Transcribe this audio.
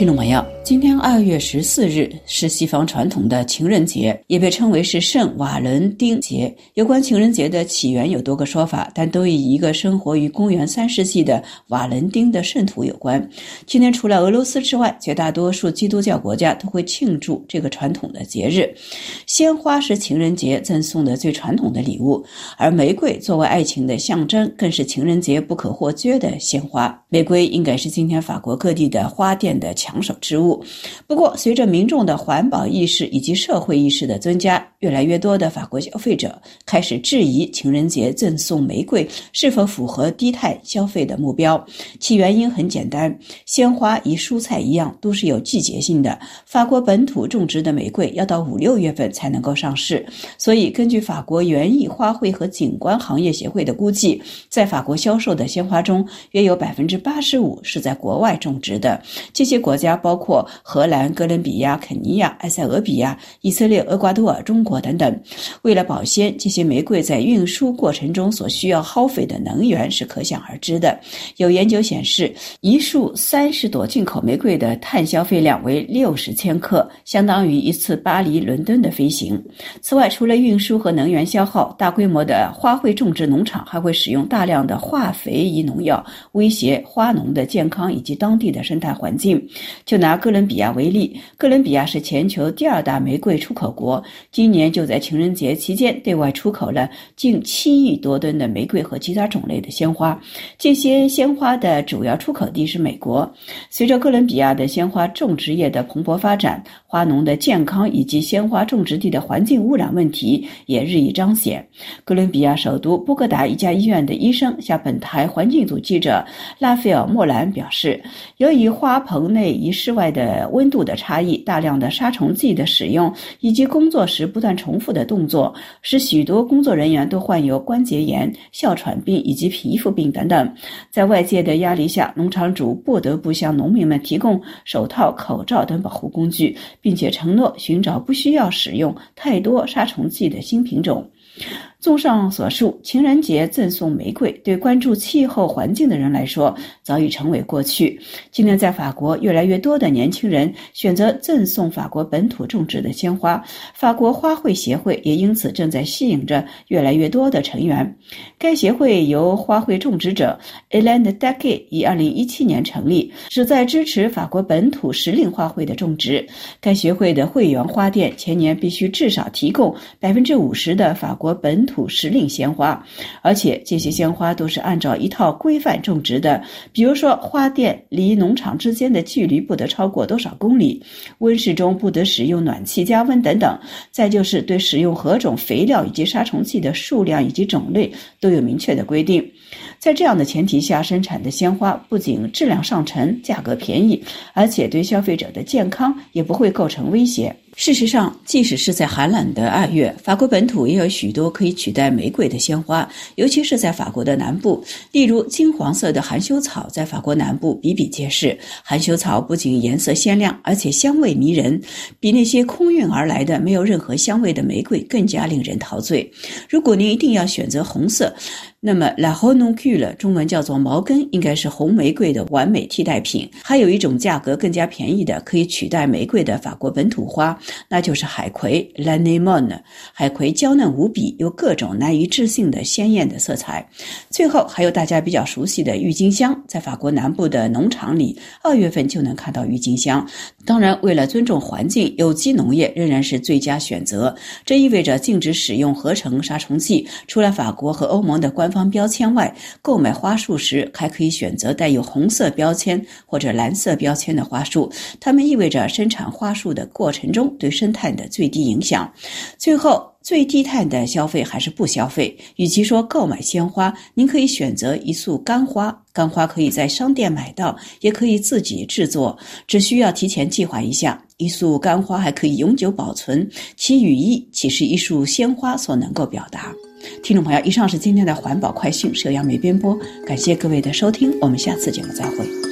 听众朋友，今天二月十四日是西方传统的情人节，也被称为是圣瓦伦丁节。有关情人节的起源有多个说法，但都与一个生活于公元三世纪的瓦伦丁的圣徒有关。今天除了俄罗斯之外，绝大多数基督教国家都会庆祝这个传统的节日。鲜花是情人节赠送的最传统的礼物，而玫瑰作为爱情的象征，更是情人节不可或缺的鲜花。玫瑰应该是今天法国各地的花店的。抢手之物。不过，随着民众的环保意识以及社会意识的增加，越来越多的法国消费者开始质疑情人节赠送玫瑰是否符合低碳消费的目标。其原因很简单：鲜花与蔬菜一样，都是有季节性的。法国本土种植的玫瑰要到五六月份才能够上市，所以根据法国园艺花卉和景观行业协会的估计，在法国销售的鲜花中，约有百分之八十五是在国外种植的。这些国家包括荷兰、哥伦比亚、肯尼亚、埃塞俄比亚、以色列、厄瓜多尔、中国等等。为了保鲜，这些玫瑰在运输过程中所需要耗费的能源是可想而知的。有研究显示，一束三十朵进口玫瑰的碳消费量为六十千克，相当于一次巴黎伦敦的飞行。此外，除了运输和能源消耗，大规模的花卉种植农场还会使用大量的化肥与农药，威胁花农的健康以及当地的生态环境。就拿哥哥伦比亚为例，哥伦比亚是全球第二大玫瑰出口国，今年就在情人节期间对外出口了近七亿多吨的玫瑰和其他种类的鲜花。这些鲜花的主要出口地是美国。随着哥伦比亚的鲜花种植业的蓬勃发展，花农的健康以及鲜花种植地的环境污染问题也日益彰显。哥伦比亚首都波哥达一家医院的医生向本台环境组记者拉斐尔·莫兰表示，由于花棚内一室外的呃温度的差异、大量的杀虫剂的使用，以及工作时不断重复的动作，使许多工作人员都患有关节炎、哮喘病以及皮肤病等等。在外界的压力下，农场主不得不向农民们提供手套、口罩等保护工具，并且承诺寻找不需要使用太多杀虫剂的新品种。综上所述，情人节赠送玫瑰对关注气候环境的人来说早已成为过去。今天，在法国，越来越多的年轻人选择赠送法国本土种植的鲜花，法国花卉协会也因此正在吸引着越来越多的成员。该协会由花卉种植者 e l a n d e Dacquet 于2017年成立，旨在支持法国本土时令花卉的种植。该协会的会员花店前年必须至少提供百分之五十的法国本土时令鲜花，而且这些鲜花都是按照一套规范种植的。比如说，花店离农场之间的距离不得超过多少公里，温室中不得使用暖气加温等等。再就是对使用何种肥料以及杀虫剂的数量以及种类都有明确的规定。在这样的前提下生产的鲜花，不仅质量上乘、价格便宜，而且对消费者的健康也不会构成威胁。事实上，即使是在寒冷的二月，法国本土也有许多可以取代玫瑰的鲜花，尤其是在法国的南部。例如，金黄色的含羞草在法国南部比比皆是。含羞草不仅颜色鲜亮，而且香味迷人，比那些空运而来的没有任何香味的玫瑰更加令人陶醉。如果您一定要选择红色，那么 La Renoncule 中文叫做毛根，应该是红玫瑰的完美替代品。还有一种价格更加便宜的，可以取代玫瑰的法国本土花，那就是海葵 l a n e m o n 海葵娇嫩无比，有各种难以置信的鲜艳的色彩。最后还有大家比较熟悉的郁金香，在法国南部的农场里，二月份就能看到郁金香。当然，为了尊重环境，有机农业仍然是最佳选择。这意味着禁止使用合成杀虫剂。除了法国和欧盟的官方标签外，购买花束时还可以选择带有红色标签或者蓝色标签的花束，它们意味着生产花束的过程中对生态的最低影响。最后。最低碳的消费还是不消费？与其说购买鲜花，您可以选择一束干花。干花可以在商店买到，也可以自己制作，只需要提前计划一下。一束干花还可以永久保存，其寓意岂是一束鲜花所能够表达？听众朋友，以上是今天的环保快讯，摄阳美编播，感谢各位的收听，我们下次节目再会。